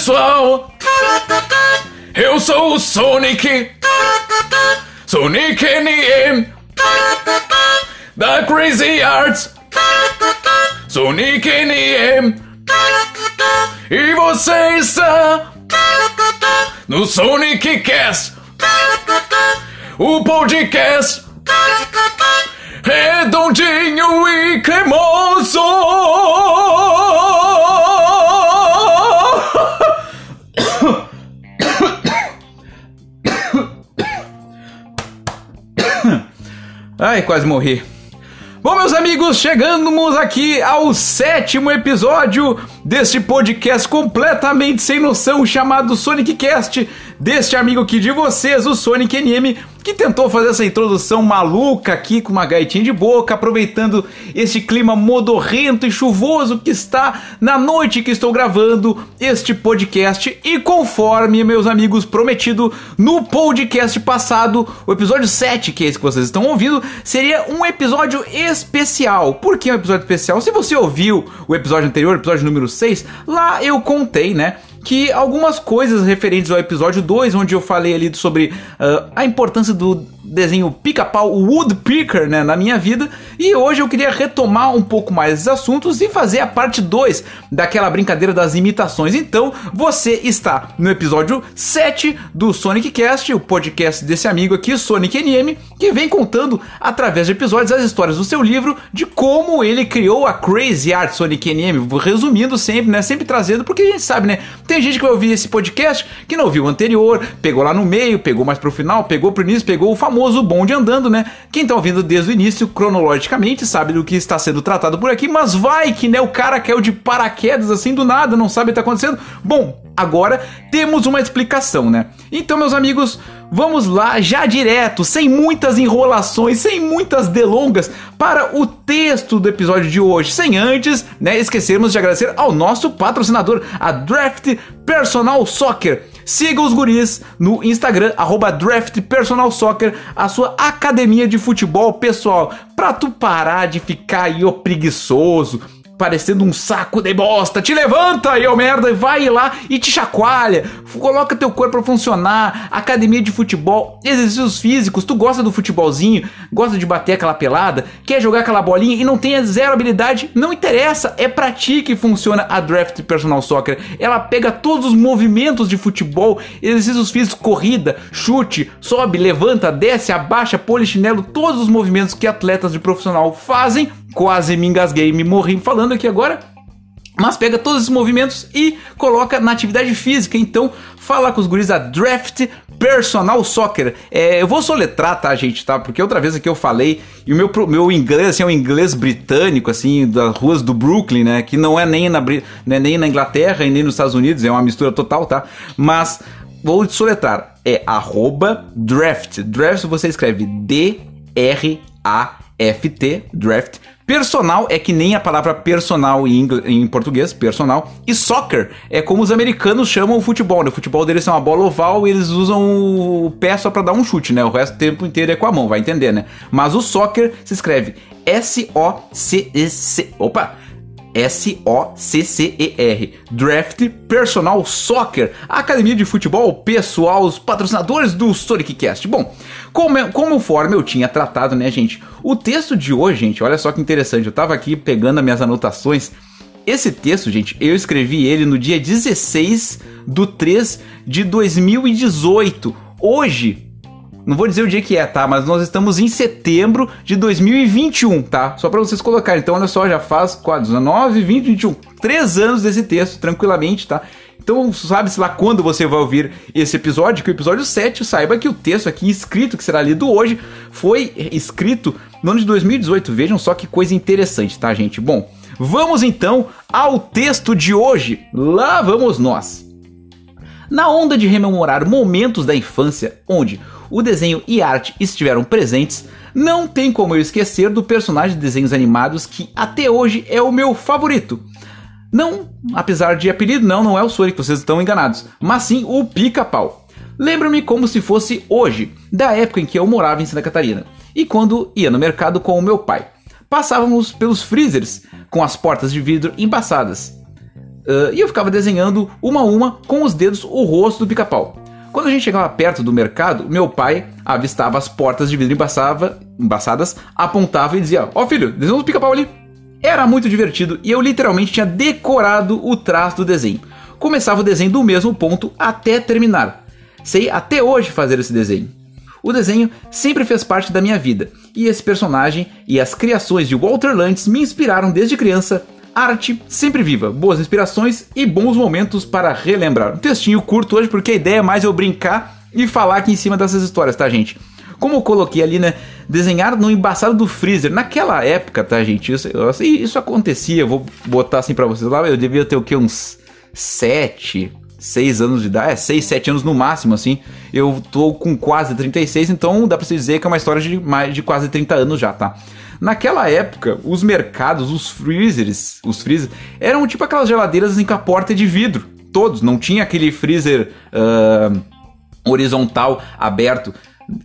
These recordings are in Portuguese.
pessoal! Eu sou o Sonic! Sonic NM! Da Crazy Arts! Sonic NM! E você está no Sonic Cast! O podcast redondinho e cremoso! Ai, quase morri. Bom, meus amigos, chegamos aqui ao sétimo episódio deste podcast completamente sem noção chamado Sonic Cast, deste amigo aqui de vocês, o Sonic NM, que tentou fazer essa introdução maluca aqui com uma gaitinha de boca, aproveitando este clima modorrento e chuvoso que está na noite que estou gravando este podcast. E conforme, meus amigos, prometido no podcast passado, o episódio 7, que é esse que vocês estão ouvindo, seria um episódio especial. Por que um episódio especial? Se você ouviu o episódio anterior, episódio número 6, lá eu contei, né? que algumas coisas referentes ao episódio 2, onde eu falei ali sobre uh, a importância do desenho pica-pau, Woodpecker, né, na minha vida, e hoje eu queria retomar um pouco mais esses assuntos e fazer a parte 2 daquela brincadeira das imitações. Então, você está no episódio 7 do Sonic Cast, o podcast desse amigo aqui, Sonic NM, que vem contando através de episódios as histórias do seu livro de como ele criou a Crazy Art Sonic NM, resumindo sempre, né, sempre trazendo, porque a gente sabe, né, tem gente que vai ouvir esse podcast que não ouviu o anterior, pegou lá no meio, pegou mais pro final, pegou pro início, pegou o famoso bonde andando, né? Quem tá ouvindo desde o início, cronologicamente, sabe do que está sendo tratado por aqui, mas vai que, né, o cara caiu de paraquedas assim do nada, não sabe o que tá acontecendo. Bom, agora temos uma explicação, né? Então, meus amigos, vamos lá já direto, sem muitas enrolações, sem muitas delongas, para o texto do episódio de hoje, sem antes, né, esquecermos de agradecer ao nosso patrocinador, a Draft Personal Soccer. Siga os guris no Instagram, arroba Draft Personal Soccer, a sua academia de futebol pessoal, pra tu parar de ficar aí, ó, preguiçoso, parecendo um saco de bosta. Te levanta ô merda, e vai lá e te chacoalha. Coloca teu corpo pra funcionar. Academia de futebol, exercícios físicos. Tu gosta do futebolzinho, gosta de bater aquela pelada, quer jogar aquela bolinha e não tem zero habilidade? Não interessa, é pra ti que funciona a Draft Personal Soccer. Ela pega todos os movimentos de futebol, exercícios físicos, corrida, chute, sobe, levanta, desce, abaixa, polichinelo, todos os movimentos que atletas de profissional fazem quase me engasguei, me morri falando aqui agora. Mas pega todos esses movimentos e coloca na atividade física. Então, fala com os guris da Draft Personal Soccer. É, eu vou soletrar, tá, gente, tá? Porque outra vez aqui eu falei, e o meu, meu inglês, assim, é um inglês britânico, assim, das ruas do Brooklyn, né? Que não é nem na, né, nem na Inglaterra e nem nos Estados Unidos, é uma mistura total, tá? Mas, vou soletrar. É arroba draft. Draft você escreve D-R-A-F-T, draft Personal é que nem a palavra personal em, em, português, personal. E soccer é como os americanos chamam o futebol, né? O futebol deles é uma bola oval e eles usam o pé só pra dar um chute, né? O resto do tempo inteiro é com a mão, vai entender, né? Mas o soccer se escreve S-O-C-E-C. Opa! S-O-C-C-E-R. Draft Personal Soccer, academia de futebol pessoal, os patrocinadores do Sonic Cast. Bom, como, conforme eu tinha tratado, né, gente? O texto de hoje, gente, olha só que interessante. Eu tava aqui pegando as minhas anotações. Esse texto, gente, eu escrevi ele no dia 16 do 3 de 2018. Hoje, não vou dizer o dia que é, tá? Mas nós estamos em setembro de 2021, tá? Só para vocês colocarem. Então, olha só, já faz 4, 19, 20, 21. Três anos desse texto, tranquilamente, tá? Então, sabe-se lá quando você vai ouvir esse episódio, que o episódio 7, saiba que o texto aqui escrito, que será lido hoje, foi escrito no ano de 2018. Vejam só que coisa interessante, tá, gente? Bom, vamos então ao texto de hoje. Lá vamos nós. Na onda de rememorar momentos da infância onde o desenho e arte estiveram presentes, não tem como eu esquecer do personagem de desenhos animados que até hoje é o meu favorito. Não, apesar de apelido, não, não é o Sonic, vocês estão enganados, mas sim o Pica-Pau. Lembro-me como se fosse hoje, da época em que eu morava em Santa Catarina, e quando ia no mercado com o meu pai. Passávamos pelos freezers, com as portas de vidro embaçadas. Uh, e eu ficava desenhando uma a uma com os dedos o rosto do pica-pau. Quando a gente chegava perto do mercado, meu pai avistava as portas de vidro embaçava, embaçadas, apontava e dizia: Ó oh, filho, desenhou um pica-pau ali. Era muito divertido e eu literalmente tinha decorado o traço do desenho. Começava o desenho do mesmo ponto até terminar. Sei até hoje fazer esse desenho. O desenho sempre fez parte da minha vida, e esse personagem e as criações de Walter Lantz me inspiraram desde criança arte sempre viva, boas inspirações e bons momentos para relembrar. Um textinho curto hoje porque a ideia é mais eu brincar e falar aqui em cima dessas histórias, tá, gente? Como eu coloquei ali, né? Desenhar no embaçado do freezer. Naquela época, tá, gente? Isso, isso acontecia. Vou botar assim para vocês lá. Eu devia ter o que? Uns 7, 6 anos de idade. É, 6, 7 anos no máximo, assim. Eu tô com quase 36, então dá pra se dizer que é uma história de mais de quase 30 anos já, tá? Naquela época, os mercados, os freezers, os freezers, eram tipo aquelas geladeiras assim, com a porta de vidro. Todos, não tinha aquele freezer uh, horizontal aberto.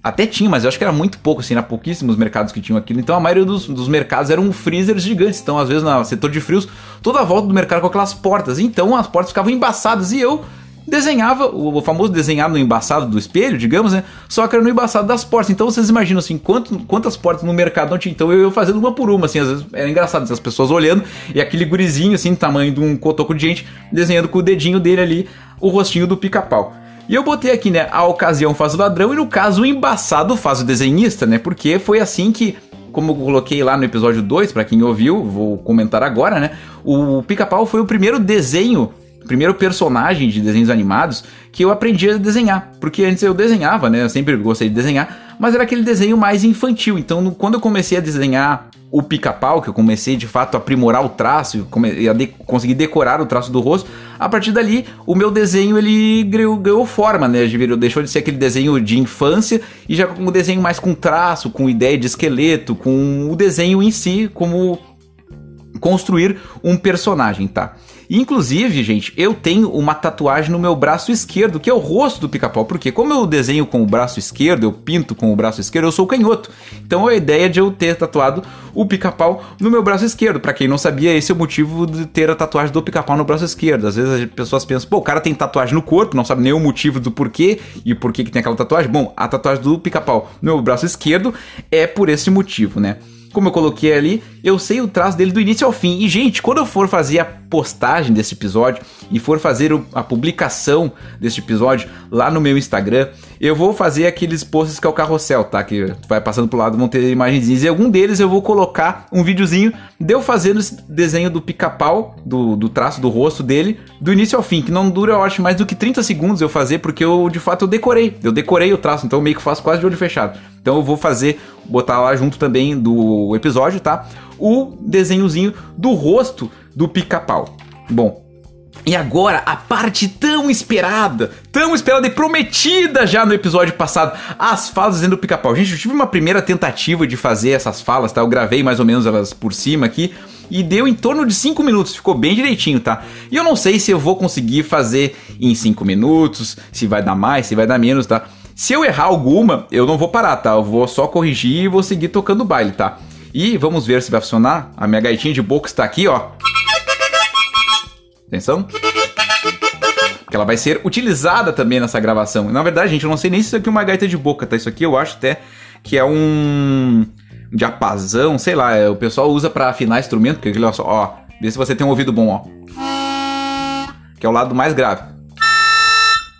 Até tinha, mas eu acho que era muito pouco, assim, era pouquíssimos mercados que tinham aquilo. Então a maioria dos, dos mercados eram freezers gigantes. Então, às vezes, no setor de frios, toda a volta do mercado com aquelas portas. Então as portas ficavam embaçadas e eu desenhava, o famoso desenhar no embaçado do espelho, digamos, né? Só que era no embaçado das portas. Então vocês imaginam assim, quanto, quantas portas no mercado não tinha. Então eu ia fazendo uma por uma, assim, às vezes era engraçado, assim, as pessoas olhando e aquele gurizinho, assim, tamanho de um cotoco de gente, desenhando com o dedinho dele ali o rostinho do pica-pau. E eu botei aqui, né? A ocasião faz o ladrão e no caso o embaçado faz o desenhista, né? Porque foi assim que como eu coloquei lá no episódio 2, para quem ouviu, vou comentar agora, né? O Pica-Pau foi o primeiro desenho primeiro personagem de desenhos animados que eu aprendi a desenhar. Porque antes eu desenhava, né? Eu sempre gostei de desenhar, mas era aquele desenho mais infantil. Então, quando eu comecei a desenhar o pica-pau, que eu comecei de fato a aprimorar o traço a de conseguir decorar o traço do rosto, a partir dali o meu desenho ele ganhou, ganhou forma, né? Deixou de ser aquele desenho de infância e já um desenho mais com traço, com ideia de esqueleto, com o desenho em si, como construir um personagem, tá? Inclusive, gente, eu tenho uma tatuagem no meu braço esquerdo, que é o rosto do pica-pau, porque como eu desenho com o braço esquerdo, eu pinto com o braço esquerdo, eu sou canhoto. Então a ideia de eu ter tatuado o pica-pau no meu braço esquerdo. Para quem não sabia, esse é o motivo de ter a tatuagem do pica-pau no braço esquerdo. Às vezes as pessoas pensam, pô, o cara tem tatuagem no corpo, não sabe nem o motivo do porquê e por que, que tem aquela tatuagem. Bom, a tatuagem do pica-pau no meu braço esquerdo é por esse motivo, né? Como eu coloquei ali, eu sei o traço dele do início ao fim. E, gente, quando eu for fazer a postagem desse episódio e for fazer a publicação desse episódio lá no meu Instagram, eu vou fazer aqueles posts que é o carrossel, tá? Que vai passando pro lado, vão ter imagens. E algum deles eu vou colocar um videozinho de eu fazendo esse desenho do pica-pau, do, do traço do rosto dele, do início ao fim, que não dura, eu acho, mais do que 30 segundos eu fazer, porque eu, de fato, eu decorei. Eu decorei o traço, então eu meio que faço quase de olho fechado. Então eu vou fazer, botar lá junto também do episódio, tá? O desenhozinho do rosto do pica-pau. Bom, e agora, a parte tão esperada, tão esperada e prometida já no episódio passado, as falas dizendo do pica-pau. Gente, eu tive uma primeira tentativa de fazer essas falas, tá? Eu gravei mais ou menos elas por cima aqui e deu em torno de 5 minutos, ficou bem direitinho, tá? E eu não sei se eu vou conseguir fazer em 5 minutos, se vai dar mais, se vai dar menos, tá? Se eu errar alguma, eu não vou parar, tá? Eu vou só corrigir e vou seguir tocando o baile, tá? E vamos ver se vai funcionar. A minha gaitinha de boca está aqui, ó. Atenção. Porque ela vai ser utilizada também nessa gravação. Na verdade, gente, eu não sei nem se isso aqui é uma gaita de boca, tá? Isso aqui eu acho até que é um diapasão, sei lá. O pessoal usa para afinar instrumento, porque olha só, ó. Vê se você tem um ouvido bom, ó. Que é o lado mais grave.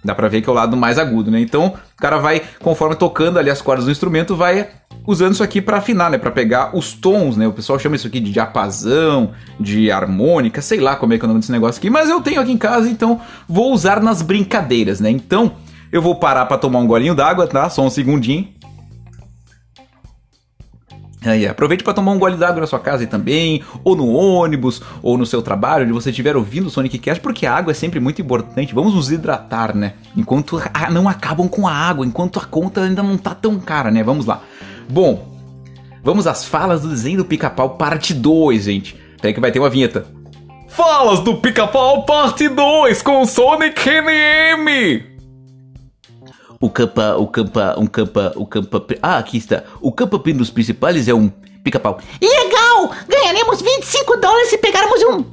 Dá pra ver que é o lado mais agudo, né? Então, o cara vai, conforme tocando ali as cordas do instrumento, vai usando isso aqui para afinar, né? Para pegar os tons, né? O pessoal chama isso aqui de diapasão, de harmônica, sei lá como é que é o nome desse negócio aqui, mas eu tenho aqui em casa, então vou usar nas brincadeiras, né? Então, eu vou parar para tomar um golinho d'água, tá? Só um segundinho. Aí, aproveite para tomar um gole d'água na sua casa também, ou no ônibus, ou no seu trabalho, onde você estiver ouvindo o Sonic Cast, porque a água é sempre muito importante. Vamos nos hidratar, né? Enquanto não acabam com a água, enquanto a conta ainda não tá tão cara, né? Vamos lá. Bom, vamos às falas do desenho do pica-pau, parte 2, gente. Peraí que vai ter uma vinheta. Falas do pica-pau, parte 2, com Sonic NM! O campa, o campa, um campa, o campa. Ah, aqui está. O campa dos principais é um pica-pau. Legal! Ganharemos 25 dólares se pegarmos um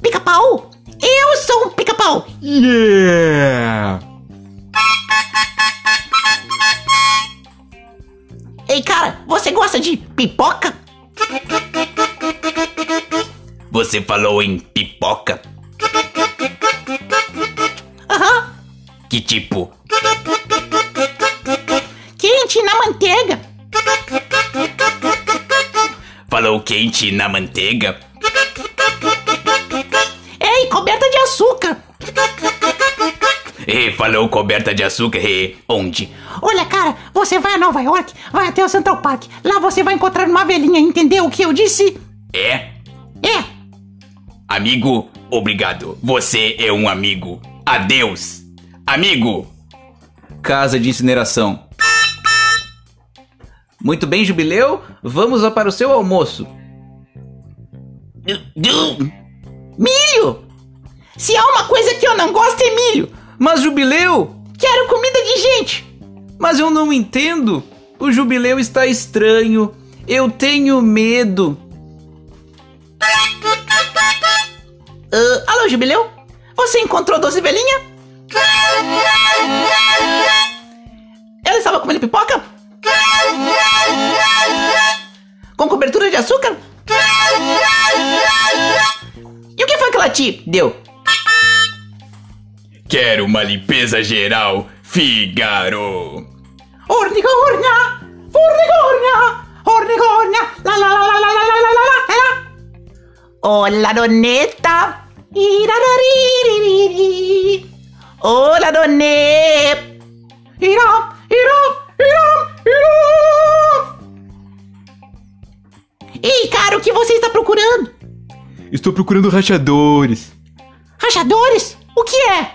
pica-pau. Eu sou um pica-pau. Yeah! Ei, cara, você gosta de pipoca? Você falou em pipoca? Que tipo? Quente na manteiga. Falou quente na manteiga? Ei, coberta de açúcar. E falou coberta de açúcar? E onde? Olha, cara, você vai a Nova York, vai até o Central Park. Lá você vai encontrar uma velhinha, entendeu o que eu disse? É? É. Amigo, obrigado. Você é um amigo. Adeus. Amigo. Casa de incineração. Muito bem, Jubileu. Vamos lá para o seu almoço. Milho. Se há uma coisa que eu não gosto é milho. Mas, Jubileu! Quero comida de gente. Mas eu não entendo. O Jubileu está estranho. Eu tenho medo. Ah, alô, Jubileu? Você encontrou Doce Velhinha? Ela estava comendo pipoca? Com cobertura de açúcar? E o que foi que ela te deu? Quero uma limpeza geral. Figaro. Ornigornia! Ornigornia! Ornigornia! La la la la la la la la la la Hola, donetta! Iraraririri. Hola, donne! Iram, iram, iram, iram! Ei, cara, o que você está procurando? Estou procurando rachadores. Rachadores? O que é?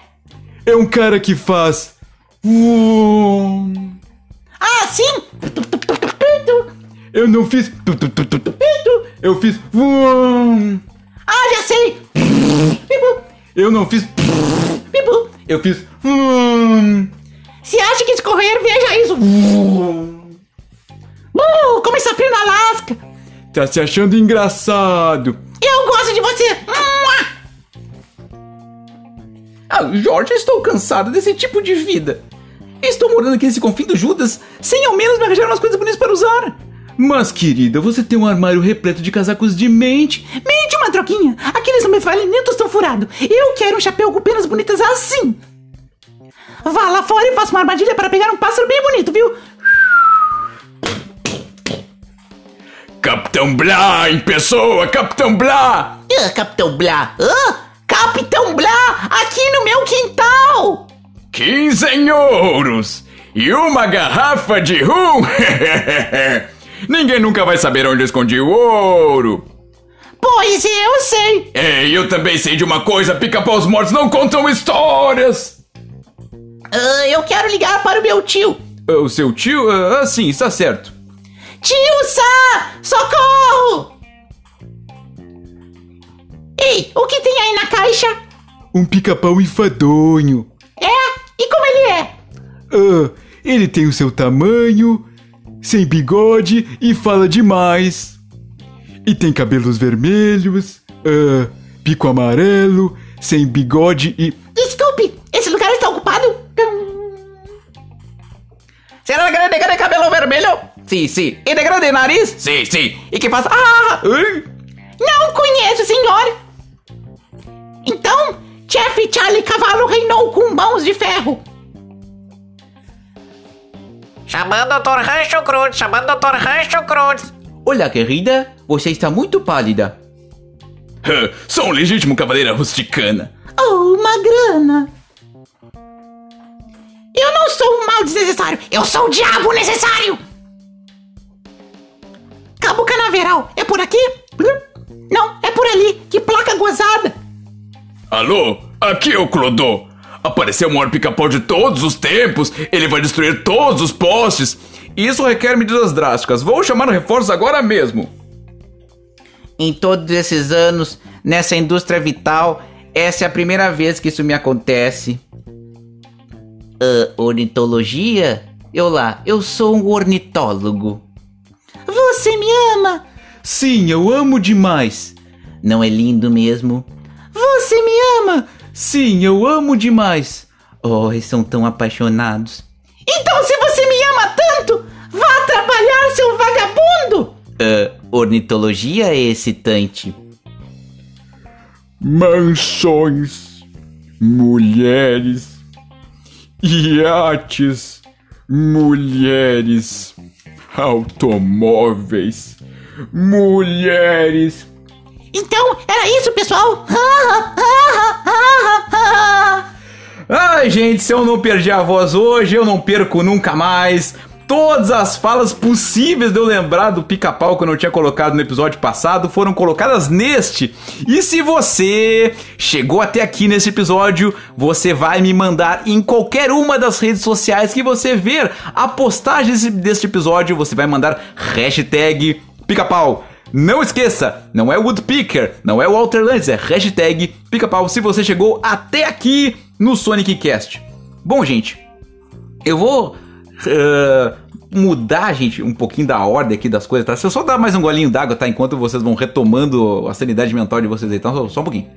É um cara que faz. Uom. Ah, sim! Eu não fiz. Eu fiz. Uom. Ah, já sei! Eu não fiz. Eu fiz. Uom. Se acha que escorrer, veja isso! Uh, como está frio no Alasca! Tá se achando engraçado. Eu gosto de você! Ah, Jorge, eu estou cansado desse tipo de vida. Estou morando aqui nesse confim do Judas sem ao menos me arranjar umas coisas bonitas para usar. Mas, querida, você tem um armário repleto de casacos de mente. Mente uma troquinha! Aqueles não me valem nem tostão furado! Eu quero um chapéu com penas bonitas assim! Vá lá fora e faça uma armadilha para pegar um pássaro bem bonito, viu? Capitão Blá em pessoa, Capitão Blá. Ah, Capitão Blá! Ah, Capitão Blá! Aqui no meu quintal! 15 em ouros e uma garrafa de rum. Ninguém nunca vai saber onde eu escondi o ouro. Pois eu sei! É, eu também sei de uma coisa: pica-paus mortos não contam histórias. Ah, eu quero ligar para o meu tio! O seu tio? Ah, sim, está certo. Tio Sá! Socorro! Ei, o que tem aí na caixa? Um pica-pau enfadonho. É? E como ele é? Ah, ele tem o seu tamanho, sem bigode e fala demais. E tem cabelos vermelhos, ah, pico amarelo, sem bigode e. Desculpe, esse lugar está ocupado? Será que ele tem cabelo vermelho? Sim, sim. E de grande nariz? Sim, sim. E que faz... Ah! Não conheço, senhor! Então, chefe Charlie Cavalo reinou com mãos de ferro. Chamando o Dr. Rancho Cruz, chamando o Dr. Rancho Cruz. Olha, querida, você está muito pálida. Sou um legítimo cavaleiro rusticana. Oh, uma grana. Eu não sou um mal desnecessário, eu sou o diabo necessário. Cabo Canaveral, é por aqui? Não, é por ali. Que placa gozada. Alô, aqui é o Clodô. Apareceu o maior pica-pau de todos os tempos. Ele vai destruir todos os postes. Isso requer medidas drásticas. Vou chamar reforços agora mesmo. Em todos esses anos, nessa indústria vital, essa é a primeira vez que isso me acontece. Ah, ornitologia? Eu lá, eu sou um ornitólogo. Você me ama. Sim, eu amo demais. Não é lindo mesmo? você me ama? Sim, eu amo demais. Oh, eles são tão apaixonados. Então, se você me ama tanto, vá trabalhar, seu vagabundo! Ah, ornitologia é excitante. Mansões, mulheres, iates, mulheres, automóveis, mulheres. Então, era isso, pessoal. Ai, gente, se eu não perdi a voz hoje, eu não perco nunca mais. Todas as falas possíveis de eu lembrar do pica-pau que eu não tinha colocado no episódio passado foram colocadas neste. E se você chegou até aqui nesse episódio, você vai me mandar em qualquer uma das redes sociais que você ver a postagem deste episódio. Você vai mandar hashtag pica-pau. Não esqueça, não é Woodpecker, não é Walter Lanz, é hashtag pica-pau se você chegou até aqui no Sonic Cast. Bom, gente, eu vou eh, mudar, gente, um pouquinho da ordem aqui das coisas, tá? Se eu só dar mais um golinho d'água, tá? Enquanto vocês vão retomando a sanidade mental de vocês aí, então só, só um pouquinho.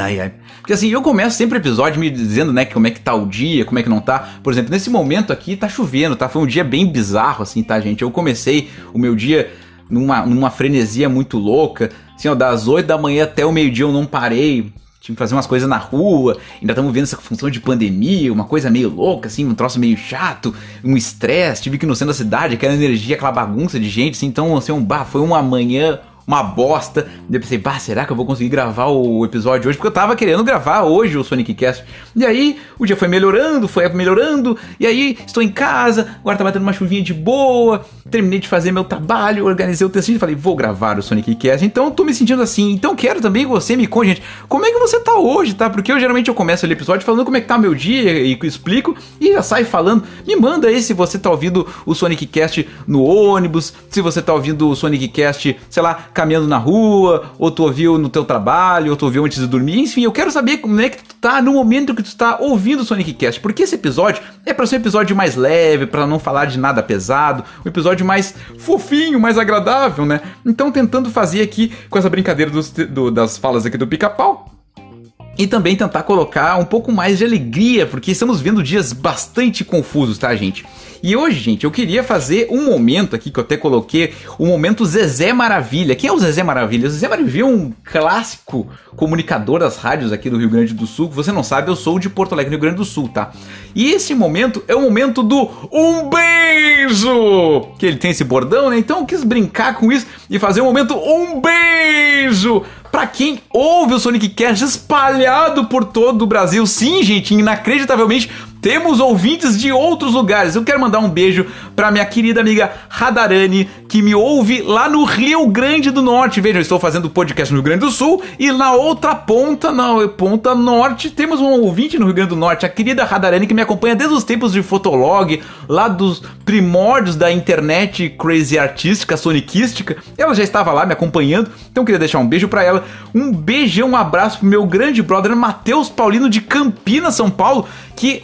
Ai, ai. Porque assim, eu começo sempre o episódio me dizendo, né, como é que tá o dia, como é que não tá. Por exemplo, nesse momento aqui tá chovendo, tá? Foi um dia bem bizarro, assim, tá, gente? Eu comecei o meu dia numa, numa frenesia muito louca. Assim, ó, das 8 da manhã até o meio-dia eu não parei. Tive que fazer umas coisas na rua, ainda estamos vendo essa função de pandemia, uma coisa meio louca, assim, um troço meio chato, um estresse, tive que ir no centro da cidade, aquela energia, aquela bagunça de gente, assim, então, assim, um, bah, foi uma manhã uma bosta. Daí eu pensei, bah, será que eu vou conseguir gravar o episódio hoje? Porque eu tava querendo gravar hoje o Sonic Cast. E aí, o dia foi melhorando, foi melhorando. E aí, estou em casa, agora tá batendo uma chuvinha de boa. Terminei de fazer meu trabalho, organizei o textinho e falei, vou gravar o Sonic Cast. Então, tô me sentindo assim. Então, quero também que você me conte, gente, como é que você tá hoje, tá? Porque eu geralmente eu começo o episódio falando como é que tá meu dia e explico e já sai falando. Me manda aí se você tá ouvindo o Sonic Cast no ônibus, se você tá ouvindo o Sonic Cast, sei lá, caminhando na rua, ou tu ouviu no teu trabalho, ou tu ouviu antes de dormir. Enfim, eu quero saber como é que tu tá no momento que tu tá ouvindo o Sonic Cast. Porque esse episódio é para ser um episódio mais leve, para não falar de nada pesado, um episódio mais fofinho, mais agradável, né? Então, tentando fazer aqui com essa brincadeira dos- do- das falas aqui do pica-pau. E também tentar colocar um pouco mais de alegria, porque estamos vendo dias bastante confusos, tá, gente? E hoje, gente, eu queria fazer um momento aqui que eu até coloquei, o momento Zezé Maravilha. Quem é o Zezé Maravilha? O Zezé Maravilha é um clássico comunicador das rádios aqui do Rio Grande do Sul. Você não sabe, eu sou de Porto Alegre, Rio Grande do Sul, tá? E esse momento é o momento do um beijo! Que ele tem esse bordão, né? Então eu quis brincar com isso e fazer um momento um beijo! Pra quem ouve o Sonic Cast espalhado por todo o Brasil. Sim, gente, inacreditavelmente temos ouvintes de outros lugares. Eu quero mandar um beijo pra minha querida amiga Radarani, que me ouve lá no Rio Grande do Norte. Vejam, eu estou fazendo podcast no Rio Grande do Sul e na outra ponta, na ponta norte, temos um ouvinte no Rio Grande do Norte, a querida Radarani, que me acompanha desde os tempos de Fotolog, lá dos primórdios da internet crazy artística, sonicística. Ela já estava lá me acompanhando, então queria deixar um beijo pra ela. Um beijão, um abraço pro meu grande brother Matheus Paulino de Campinas, São Paulo, que,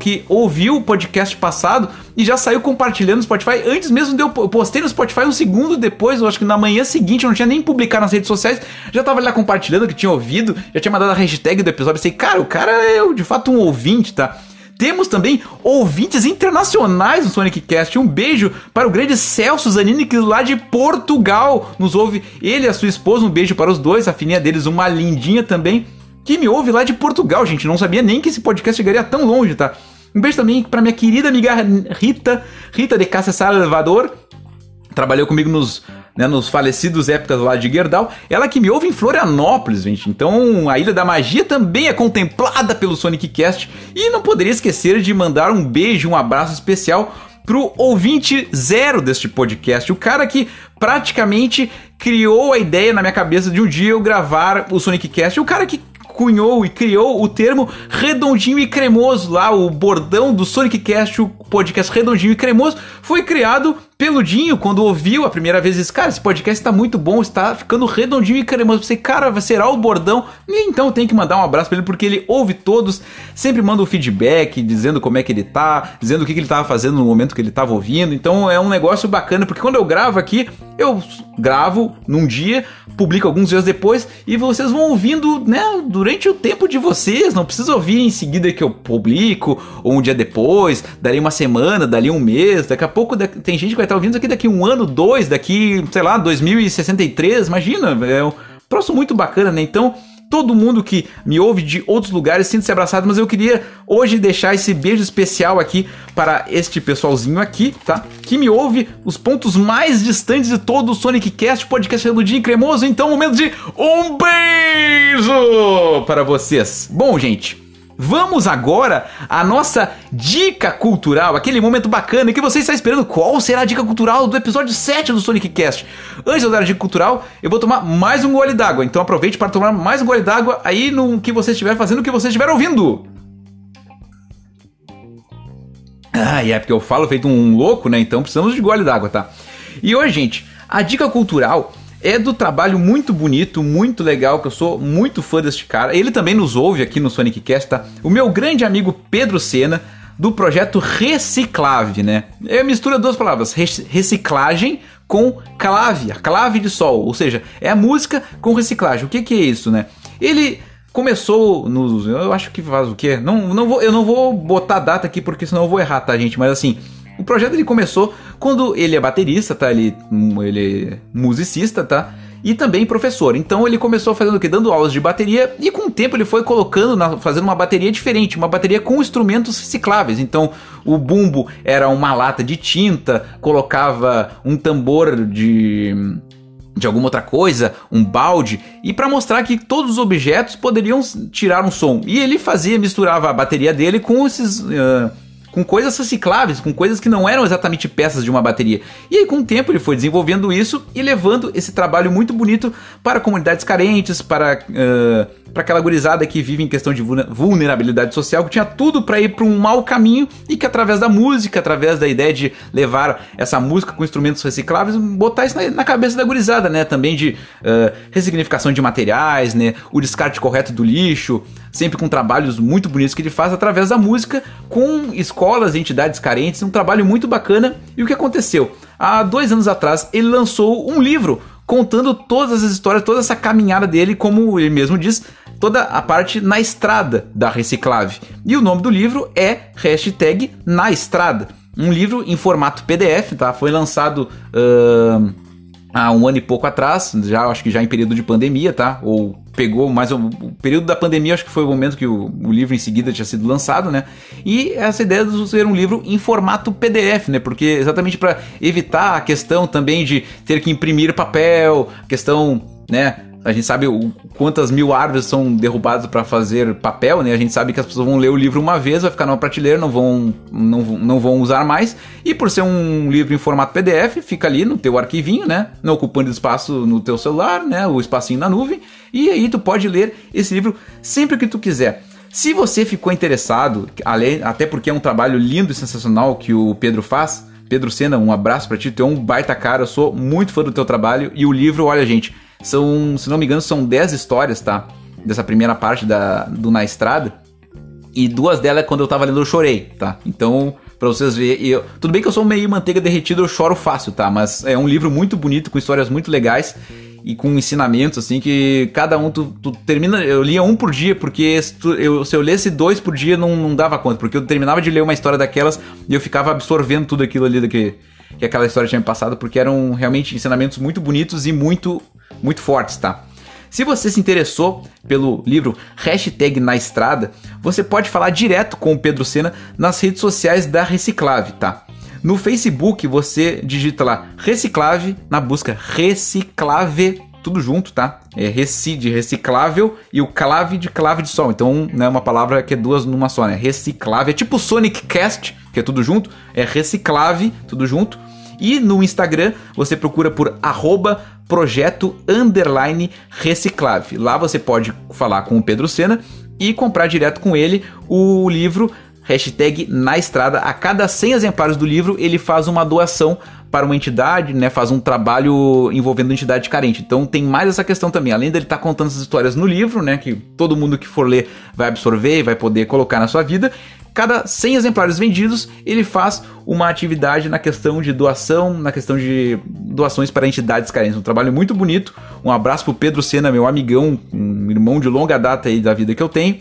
que ouviu o podcast passado e já saiu compartilhando no Spotify. Antes mesmo de eu postei no Spotify um segundo depois, eu acho que na manhã seguinte, eu não tinha nem publicado nas redes sociais, já tava lá compartilhando que tinha ouvido, já tinha mandado a hashtag do episódio. Eu sei, cara, o cara é de fato um ouvinte, tá? Temos também ouvintes internacionais do Sonic Cast. Um beijo para o grande Celso Zanini, que lá de Portugal nos ouve. Ele e a sua esposa, um beijo para os dois, a filhinha deles, uma lindinha também, que me ouve lá de Portugal, gente. Não sabia nem que esse podcast chegaria tão longe, tá? Um beijo também para minha querida amiga Rita, Rita de Cáceres Salvador. Trabalhou comigo nos, né, nos falecidos épocas lá de Gerdau. Ela que me ouve em Florianópolis, gente. Então a Ilha da Magia também é contemplada pelo Sonic Cast. E não poderia esquecer de mandar um beijo, um abraço especial pro ouvinte zero deste podcast. O cara que praticamente criou a ideia na minha cabeça de um dia eu gravar o Sonic Cast. O cara que cunhou e criou o termo redondinho e cremoso lá, o bordão do Sonic Cast, o podcast redondinho e cremoso, foi criado peludinho, quando ouviu a primeira vez, disse: Cara, esse podcast tá muito bom, está ficando redondinho e cremoso. Pensei, cara, será o bordão? E então tem que mandar um abraço pra ele, porque ele ouve todos, sempre manda o um feedback, dizendo como é que ele tá, dizendo o que, que ele tava fazendo no momento que ele tava ouvindo. Então é um negócio bacana, porque quando eu gravo aqui, eu gravo num dia, publico alguns dias depois, e vocês vão ouvindo, né, durante o tempo de vocês. Não precisa ouvir em seguida que eu publico, ou um dia depois, dali uma semana, dali um mês, daqui a pouco tem gente que vai estar ouvindo isso aqui daqui um ano, dois, daqui, sei lá, 2063, imagina, é um troço muito bacana, né? Então, todo mundo que me ouve de outros lugares sinta-se abraçado, mas eu queria hoje deixar esse beijo especial aqui para este pessoalzinho aqui, tá? Que me ouve os pontos mais distantes de todo o Sonic Cast, podcast reludinho e cremoso. Então, momento de um beijo para vocês. Bom, gente, Vamos agora à nossa dica cultural, aquele momento bacana que você está esperando. Qual será a dica cultural do episódio 7 do Sonic Cast? Antes de eu dar a dica cultural, eu vou tomar mais um gole d'água. Então aproveite para tomar mais um gole d'água aí no que você estiver fazendo, o que você estiver ouvindo. Ah, é porque eu falo feito um louco, né? Então precisamos de gole d'água, tá? E hoje, gente, a dica cultural é do trabalho muito bonito, muito legal, que eu sou muito fã deste cara. Ele também nos ouve aqui no Sonic Cast, tá? O meu grande amigo Pedro Sena, do projeto Reciclave, né? É mistura duas palavras, reciclagem com clave, a clave de sol, ou seja, é a música com reciclagem. O que, que é isso, né? Ele começou nos. Eu acho que faz o quê? Não, não vou, eu não vou botar data aqui porque senão eu vou errar, tá, gente? Mas assim, o projeto ele começou quando ele é baterista, tá? Ele, ele é musicista, tá? E também professor. Então ele começou fazendo o quê? Dando aulas de bateria e com o tempo ele foi colocando, na, fazendo uma bateria diferente, uma bateria com instrumentos recicláveis. Então o bumbo era uma lata de tinta, colocava um tambor de de alguma outra coisa, um balde, e para mostrar que todos os objetos poderiam tirar um som. E ele fazia, misturava a bateria dele com esses uh, com coisas recicláveis, com coisas que não eram exatamente peças de uma bateria. E aí, com o tempo, ele foi desenvolvendo isso e levando esse trabalho muito bonito para comunidades carentes, para, uh, para aquela gurizada que vive em questão de vulnerabilidade social, que tinha tudo para ir para um mau caminho e que, através da música, através da ideia de levar essa música com instrumentos recicláveis, botar isso na, na cabeça da gurizada, né? Também de uh, ressignificação de materiais, né? O descarte correto do lixo, sempre com trabalhos muito bonitos que ele faz através da música, com escolas e entidades carentes, um trabalho muito bacana. E o que aconteceu? Há dois anos atrás, ele lançou um livro contando todas as histórias, toda essa caminhada dele, como ele mesmo diz, toda a parte na estrada da Reciclave. E o nome do livro é hashtag Na Estrada. Um livro em formato PDF, tá? Foi lançado uh, há um ano e pouco atrás, já acho que já em período de pandemia, tá? Ou pegou mais um, o período da pandemia, acho que foi o momento que o, o livro em seguida tinha sido lançado, né? E essa ideia de ser um livro em formato PDF, né? Porque exatamente para evitar a questão também de ter que imprimir papel, questão, né? A gente sabe o, quantas mil árvores são derrubadas para fazer papel, né? A gente sabe que as pessoas vão ler o livro uma vez, vai ficar numa prateleira, não vão, não, não vão usar mais. E por ser um livro em formato PDF, fica ali no teu arquivinho, né? Não ocupando espaço no teu celular, né? O espacinho na nuvem. E aí tu pode ler esse livro sempre que tu quiser. Se você ficou interessado, até porque é um trabalho lindo e sensacional que o Pedro faz, Pedro Sena, um abraço para ti, tu é um baita cara, eu sou muito fã do teu trabalho e o livro, olha gente, são, se não me engano, são 10 histórias, tá? Dessa primeira parte da, do Na Estrada. E duas delas, quando eu tava lendo, eu chorei, tá? Então, pra vocês verem. Eu, tudo bem que eu sou meio manteiga derretida, eu choro fácil, tá? Mas é um livro muito bonito, com histórias muito legais e com ensinamentos, assim, que cada um tu, tu termina. Eu lia um por dia, porque se, tu, eu, se eu lesse dois por dia não, não dava conta, porque eu terminava de ler uma história daquelas e eu ficava absorvendo tudo aquilo ali que, que aquela história tinha me passado, porque eram realmente ensinamentos muito bonitos e muito muito fortes, tá? Se você se interessou pelo livro Hashtag na Estrada, você pode falar direto com o Pedro Sena nas redes sociais da Reciclave, tá? No Facebook você digita lá Reciclave na busca Reciclave, tudo junto, tá? É reci de reciclável e o clave de clave de sol. Então, não é uma palavra que é duas numa só, né? Reciclave. É tipo Sonic Cast, que é tudo junto. É reciclave, tudo junto. E no Instagram você procura por arroba projeto underline reciclave. Lá você pode falar com o Pedro Sena e comprar direto com ele o livro hashtag na estrada. A cada 100 exemplares do livro, ele faz uma doação para uma entidade, né? Faz um trabalho envolvendo entidade carente. Então tem mais essa questão também. Além dele estar tá contando essas histórias no livro, né? Que todo mundo que for ler vai absorver e vai poder colocar na sua vida. Cada 100 exemplares vendidos, ele faz uma atividade na questão de doação, na questão de doações para entidades carentes. Um trabalho muito bonito. Um abraço pro Pedro Sena, meu amigão, um irmão de longa data aí da vida que eu tenho,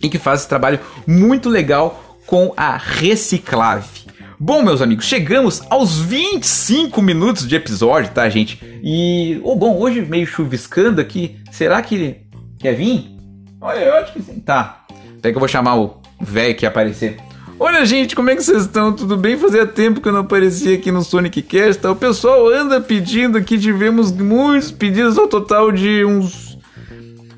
e que faz esse trabalho muito legal com a Reciclave. Bom, meus amigos, chegamos aos 25 minutos de episódio, tá, gente? E, oh, bom, hoje meio chuviscando aqui. Será que ele quer vir? Olha, eu acho que sim. Tá. Até que eu vou chamar o velho que aparecer. Olha, gente, como é que vocês estão? Tudo bem? Fazia tempo que eu não aparecia aqui no Sonic Cast. Tá? O pessoal anda pedindo aqui, tivemos muitos pedidos ao total de uns.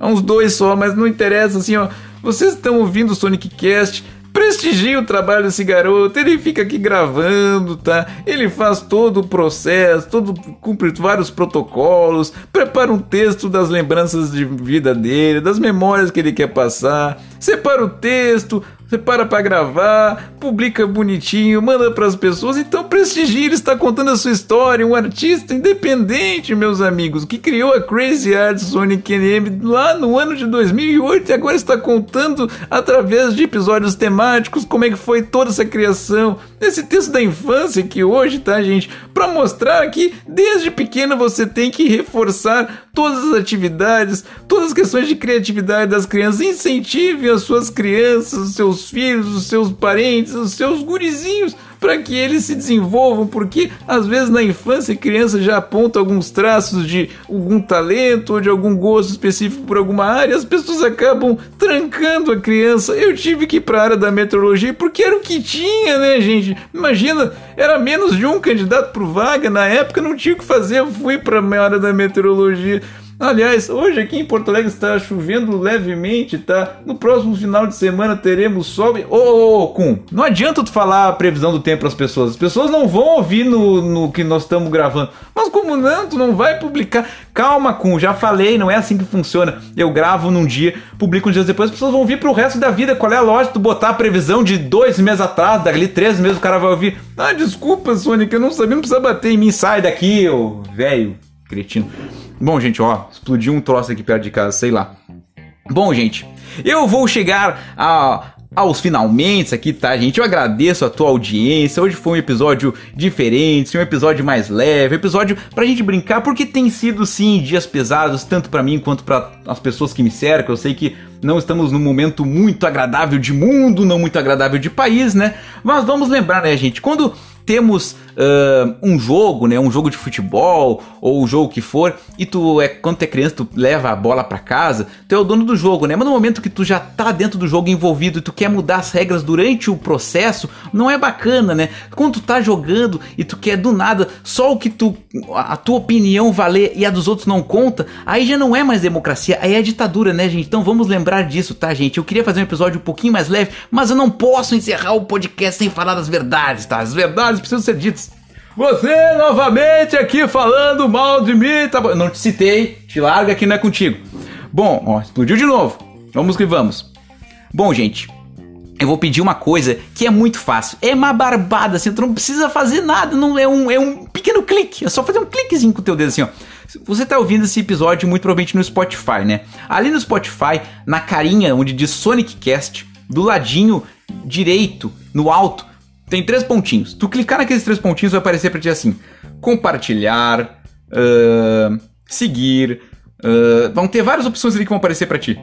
uns dois só, mas não interessa, assim, ó. Vocês estão ouvindo o Sonic Cast Prestigie o trabalho desse garoto, ele fica aqui gravando, tá? Ele faz todo o processo, todo cumpre vários protocolos, prepara um texto das lembranças de vida dele, das memórias que ele quer passar, separa o texto, separa para gravar, publica bonitinho, manda para as pessoas. Então prestigie, ele está contando a sua história, um artista independente, meus amigos, que criou a Crazy Art Sonic NM lá no ano de 2008 e agora está contando através de episódios temáticos como é que foi toda essa criação. Esse texto da infância que hoje, tá, gente, para mostrar que desde pequeno você tem que reforçar todas as atividades, todas as questões de criatividade das crianças, incentive as suas crianças, os seus filhos, os seus parentes, os seus gurizinhos, para que eles se desenvolvam, porque às vezes na infância criança já aponta alguns traços de algum talento ou de algum gosto específico por alguma área, as pessoas acabam trancando a criança. Eu tive que ir para a área da meteorologia porque era o que tinha, né, gente? Imagina, era menos de um candidato por vaga na época, não tinha o que fazer, eu fui para a área da meteorologia. Aliás, hoje aqui em Porto Alegre está chovendo levemente, tá? No próximo final de semana teremos sol. Ô, ô, ô, Kun, não adianta tu falar a previsão do tempo para as pessoas. As pessoas não vão ouvir no, no que nós estamos gravando. Mas como não? Tu não vai publicar. Calma, Kun, já falei, não é assim que funciona. Eu gravo num dia, publico uns dias depois, as pessoas vão ouvir pro resto da vida. Qual é a lógica? Tu botar a previsão de dois meses atrás, dali três meses o cara vai ouvir. Ah, desculpa, Sonic, eu não sabia, não precisa bater em mim. Sai daqui, ô velho cretino. Bom, gente, ó, explodiu um troço aqui perto de casa, sei lá. Bom, gente, eu vou chegar a, aos finalmente aqui, tá, gente? Eu agradeço a tua audiência. Hoje foi um episódio diferente, um episódio mais leve, um episódio pra gente brincar, porque tem sido sim dias pesados, tanto para mim quanto para as pessoas que me cercam. Eu sei que não estamos num momento muito agradável de mundo, não muito agradável de país, né? Mas vamos lembrar, né, gente? Quando temos uh, um jogo, né, um jogo de futebol ou o jogo que for, e tu é quando tu é criança, tu leva a bola para casa, tu é o dono do jogo, né? Mas no momento que tu já tá dentro do jogo envolvido e tu quer mudar as regras durante o processo, não é bacana, né? Quando tu tá jogando e tu quer do nada só o que tu a tua opinião valer e a dos outros não conta, aí já não é mais democracia, aí é ditadura, né, gente? Então vamos lembrar disso, tá, gente? Eu queria fazer um episódio um pouquinho mais leve, mas eu não posso encerrar o podcast sem falar das verdades, tá? As verdades precisam ser ditas. Você novamente aqui falando mal de mim, tá bom? Não te citei, te larga que não é contigo. Bom, ó, explodiu de novo. Vamos que vamos. Bom, gente, eu vou pedir uma coisa que é muito fácil. É uma barbada, assim, tu não precisa fazer nada, não é um, é um pequeno clique. É só fazer um cliquezinho com o teu dedo assim, ó. Você tá ouvindo esse episódio muito provavelmente no Spotify, né? Ali no Spotify, na carinha onde diz Sonic Cast, do ladinho direito, no alto, tem três pontinhos. Tu clicar naqueles três pontinhos vai aparecer para ti assim: compartilhar, uh, seguir. Uh, vão ter várias opções ali que vão aparecer para ti.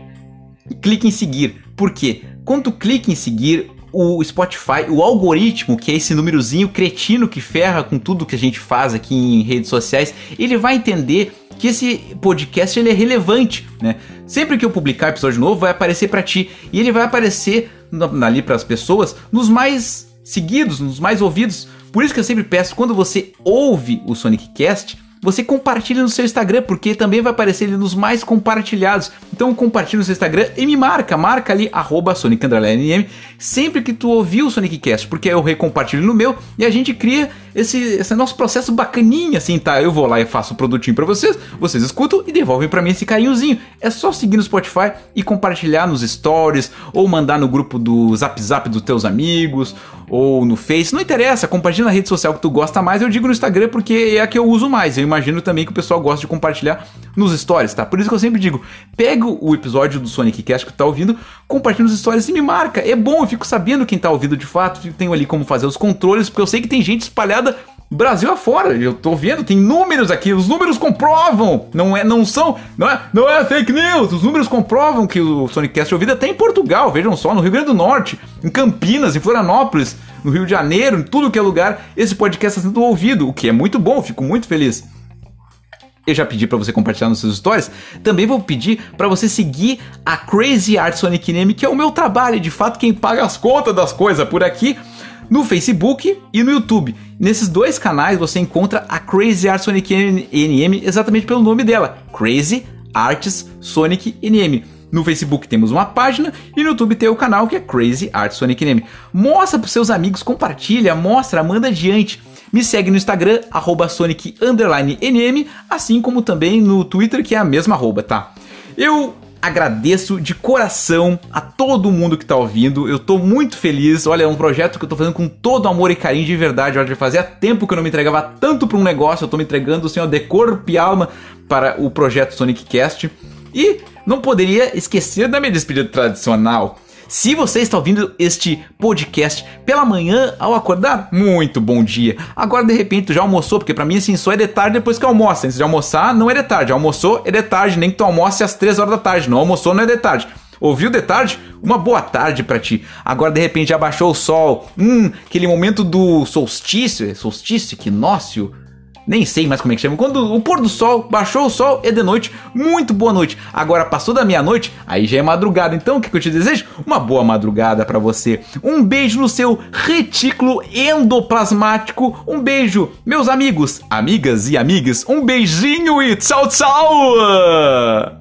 Clique em seguir. Por quê? Quando tu clica em seguir, o Spotify, o algoritmo, que é esse númerozinho cretino que ferra com tudo que a gente faz aqui em redes sociais, ele vai entender que esse podcast ele é relevante, né? Sempre que eu publicar episódio novo, vai aparecer para ti e ele vai aparecer ali para as pessoas nos mais seguidos, nos mais ouvidos. Por isso que eu sempre peço, quando você ouve o Sonic Cast, você compartilha no seu Instagram, porque também vai aparecer ele nos mais compartilhados. Então compartilha no seu Instagram e me marca, marca ali, arroba sempre que tu ouvir o Sonic Cast, porque eu recompartilho no meu e a gente cria esse, esse nosso processo bacaninha, assim, tá? Eu vou lá e faço o produtinho pra vocês, vocês escutam e devolvem pra mim esse carinhozinho. É só seguir no Spotify e compartilhar nos stories, ou mandar no grupo do Zap Zap dos teus amigos, ou no Face, não interessa, compartilha na rede social que tu gosta mais, eu digo no Instagram porque é a que eu uso mais. Eu imagino também que o pessoal gosta de compartilhar nos stories, tá? Por isso que eu sempre digo, pega o episódio do Sonic Cast que tu tá ouvindo, compartilha nos stories e me marca. É bom, eu fico sabendo quem tá ouvindo de fato, tenho ali como fazer os controles, porque eu sei que tem gente espalhada Brasil afora, eu tô vendo, tem números aqui, os números comprovam, não é, não são, não é, não é fake news, os números comprovam que o Sonicast é ouvido até em Portugal, vejam só, no Rio Grande do Norte, em Campinas, em Florianópolis, no Rio de Janeiro, em tudo que é lugar, esse podcast está sendo ouvido, o que é muito bom, fico muito feliz. Eu já pedi para você compartilhar nos seus stories. Também vou pedir para você seguir a Crazy Art Sonic Name, que é o meu trabalho, de fato quem paga as contas das coisas por aqui no Facebook e no YouTube. Nesses dois canais você encontra a Crazy Arts Sonic NM exatamente pelo nome dela, Crazy Arts Sonic NM. No Facebook temos uma página e no YouTube tem o canal que é Crazy Arts Sonic NM. Mostra para seus amigos, compartilha, mostra, manda adiante. Me segue no Instagram, arroba Sonic NM, assim como também no Twitter, que é a mesma arroba, tá? Eu agradeço de coração a todo mundo que tá ouvindo. Eu tô muito feliz. Olha, é um projeto que eu tô fazendo com todo amor e carinho de verdade. Olha, fazia tempo que eu não me entregava tanto para um negócio. Eu tô me entregando assim, ó, de corpo e alma para o projeto Sonic Cast. E não poderia esquecer da minha despedida tradicional. Se você está ouvindo este podcast pela manhã ao acordar, muito bom dia. Agora de repente tu já almoçou, porque para mim assim só é de tarde depois que almoça. Antes de almoçar não é de tarde, almoçou é de tarde, nem que tu almoce às 3 horas da tarde. Não almoçou não é de tarde. Ouviu de tarde? Uma boa tarde para ti. Agora de repente já baixou o sol. Hum, aquele momento do solstício, é solstício, equinócio nem sei mais como é que chama. Quando o pôr do sol, baixou o sol, é de noite. Muito boa noite. Agora passou da meia-noite, aí já é madrugada. Então o que, que eu te desejo? Uma boa madrugada para você. Um beijo no seu retículo endoplasmático. Um beijo, meus amigos, amigas e amigas. Um beijinho e tchau, tchau!